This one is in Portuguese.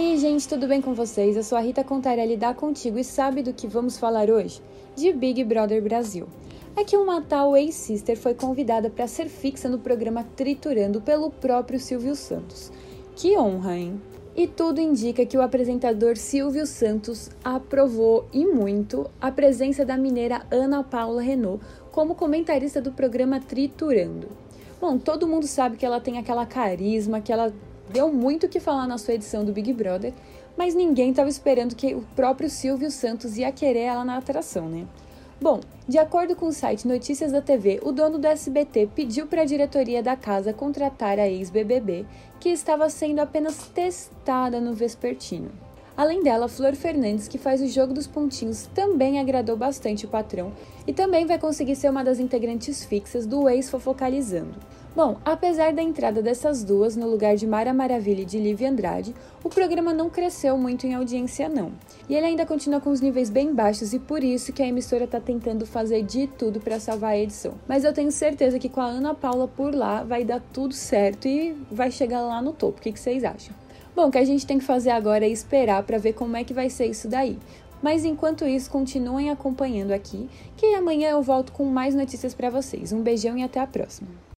gente, tudo bem com vocês? Eu sou a Rita Contarelli da Contigo e sabe do que vamos falar hoje? De Big Brother Brasil. É que uma tal ex-sister foi convidada para ser fixa no programa Triturando pelo próprio Silvio Santos. Que honra, hein? E tudo indica que o apresentador Silvio Santos aprovou e muito a presença da mineira Ana Paula Renault como comentarista do programa Triturando. Bom, todo mundo sabe que ela tem aquela carisma, que ela deu muito o que falar na sua edição do Big Brother, mas ninguém estava esperando que o próprio Silvio Santos ia querer ela na atração, né? Bom, de acordo com o site Notícias da TV, o dono do SBT pediu para a diretoria da casa contratar a ex-BBB, que estava sendo apenas testada no Vespertino. Além dela, Flor Fernandes, que faz o jogo dos pontinhos, também agradou bastante o patrão e também vai conseguir ser uma das integrantes fixas do ex-Fofocalizando. Bom, apesar da entrada dessas duas no lugar de Mara Maravilha e de Lívia Andrade, o programa não cresceu muito em audiência não. E ele ainda continua com os níveis bem baixos e por isso que a emissora está tentando fazer de tudo para salvar a edição. Mas eu tenho certeza que com a Ana Paula por lá vai dar tudo certo e vai chegar lá no topo. O que, que vocês acham? Bom, o que a gente tem que fazer agora é esperar para ver como é que vai ser isso daí. Mas enquanto isso, continuem acompanhando aqui, que amanhã eu volto com mais notícias para vocês. Um beijão e até a próxima.